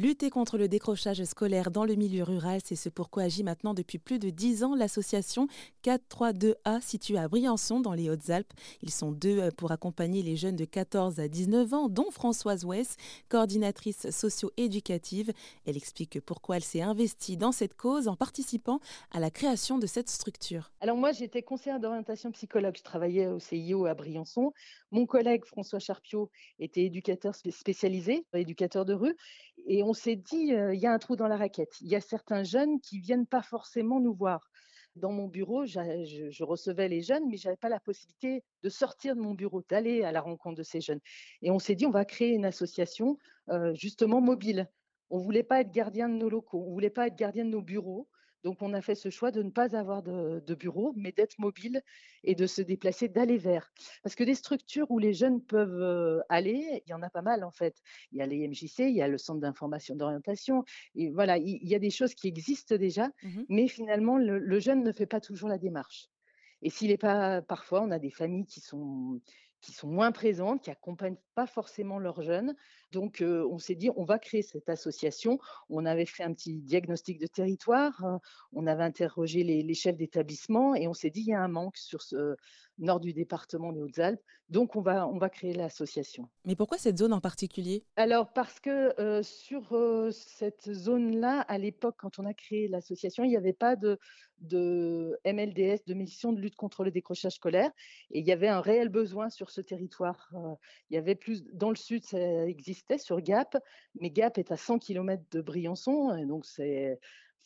Lutter contre le décrochage scolaire dans le milieu rural, c'est ce pourquoi agit maintenant depuis plus de dix ans l'association 432A située à Briançon dans les Hautes-Alpes. Ils sont deux euh, pour accompagner les jeunes de 14 à 19 ans, dont Françoise West, coordinatrice socio-éducative. Elle explique pourquoi elle s'est investie dans cette cause en participant à la création de cette structure. Alors moi, j'étais conseillère d'orientation psychologue. Je travaillais au CIO à Briançon. Mon collègue François Charpiot était éducateur spécialisé, éducateur de rue. Et on s'est dit, euh, il y a un trou dans la raquette. Il y a certains jeunes qui viennent pas forcément nous voir. Dans mon bureau, je, recevais les jeunes, mais je n'avais pas la possibilité de sortir de mon bureau, d'aller à la rencontre de ces jeunes. Et on s'est dit, on va créer une association euh, justement mobile. On voulait pas être gardien de nos locaux, on voulait pas être gardien de nos bureaux. Donc, on a fait ce choix de ne pas avoir de, bureau, mais d'être mobile et de se déplacer, d'aller vers. Parce que des structures où les jeunes peuvent euh, aller, il y en a pas mal en fait. Il y a les MJC, il y a le centre d'information d'orientation. Et voilà, il, y a des choses qui existent déjà, mmh mais finalement, le jeune ne fait pas toujours la démarche. Et s'il n'est pas, parfois, on a des familles qui sont, qui sont moins présentes, qui accompagnent pas forcément leurs jeunes. Donc, euh, on s'est dit, on va créer cette association. On avait fait un petit diagnostic de territoire, hein. on avait interrogé les, les chefs d'établissement et on s'est dit, il y a un manque sur ce nord du département des Hautes-Alpes. Donc, on va, on va créer l'association. Mais pourquoi cette zone en particulier? Alors, parce que euh, sur cette zone-là, à l'époque, quand on a créé l'association, il n'y avait pas de, de MLDS, de mission de lutte contre le décrochage scolaire. Et il y avait un réel besoin sur ce territoire. Euh, il y avait plus dans le sud, ça existait sur Gap, mais Gap est à 100 km de Briançon, donc c'est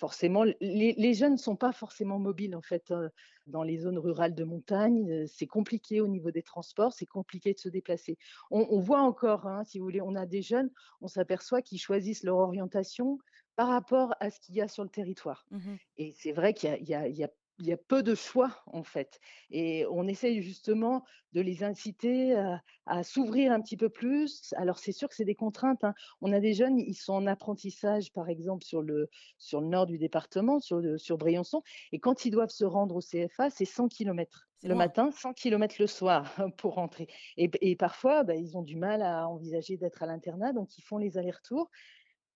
forcément les, jeunes ne sont pas forcément mobiles en fait euh, dans les zones rurales de montagne. Euh, c'est compliqué au niveau des transports, c'est compliqué de se déplacer. On, voit encore, hein, si vous voulez, on a des jeunes, on s'aperçoit qu'ils choisissent leur orientation par rapport à ce qu'il y a sur le territoire. Mmh Et c'est vrai qu'il y, y a il y a peu de choix en fait. Et on essaye justement de les inciter à, s'ouvrir un petit peu plus. Alors c'est sûr que c'est des contraintes. Hein. On a des jeunes, ils sont en apprentissage par exemple sur le, sur le nord du département, sur, sur Briançon. Et quand ils doivent se rendre au CFA, c'est 100 km le matin, 100 km le soir pour rentrer. Et, parfois, bah, ils ont du mal à envisager d'être à l'internat, donc ils font les allers-retours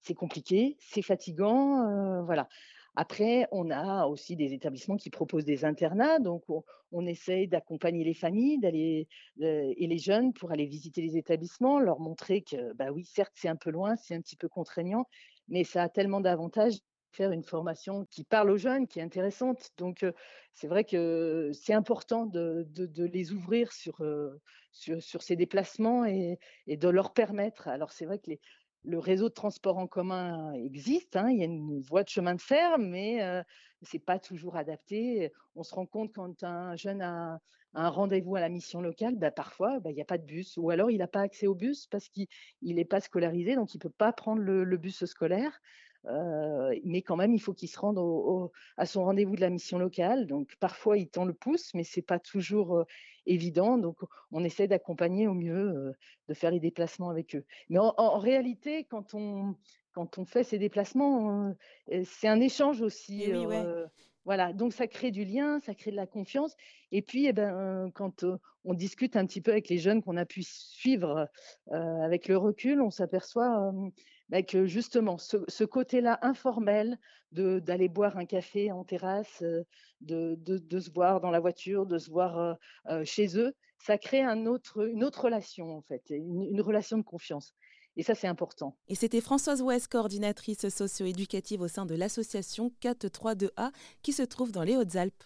c'est compliqué, c'est fatigant, euh, voilà. Après, on a aussi des établissements qui proposent des internats, donc on, essaye d'accompagner les familles, d'aller euh, et les jeunes pour aller visiter les établissements, leur montrer que, bah oui, certes, c'est un peu loin, c'est un petit peu contraignant, mais ça a tellement d'avantages faire une formation qui parle aux jeunes, qui est intéressante. Donc, euh, c'est vrai que c'est important de, de, les ouvrir sur, sur, sur, ces déplacements et, et de leur permettre. Alors, c'est vrai que les, le réseau de transport en commun existe, hein, il y a une voie de chemin de fer, mais euh, ce n'est pas toujours adapté. On se rend compte quand un jeune a, un rendez-vous à la mission locale, bah, parfois, bah, il n'y a pas de bus, ou alors il n'a pas accès au bus parce qu'il n'est pas scolarisé, donc il ne peut pas prendre le bus scolaire. Euh, mais quand même, il faut qu'il se rende à son rendez-vous de la mission locale. Donc, parfois, il tend le pouce, mais c'est pas toujours euh, évident. Donc, on essaie d'accompagner au mieux, euh, de faire les déplacements avec eux. Mais en, réalité, quand on, quand on fait ces déplacements, c'est un échange aussi. Eh voilà, donc ça crée du lien, ça crée de la confiance. Et puis, eh ben, quand on discute un petit peu avec les jeunes qu'on a pu suivre avec le recul, on s'aperçoit bah, que justement, ce, côté-là informel d'aller boire un café en terrasse, de, de, se voir dans la voiture, de se voir chez eux, ça crée un autre, une autre relation, en fait, une relation de confiance. Et ça, c'est important. Et c'était Françoise Ouest, coordinatrice socio-éducative au sein de l'association 432A qui se trouve dans les Hautes-Alpes.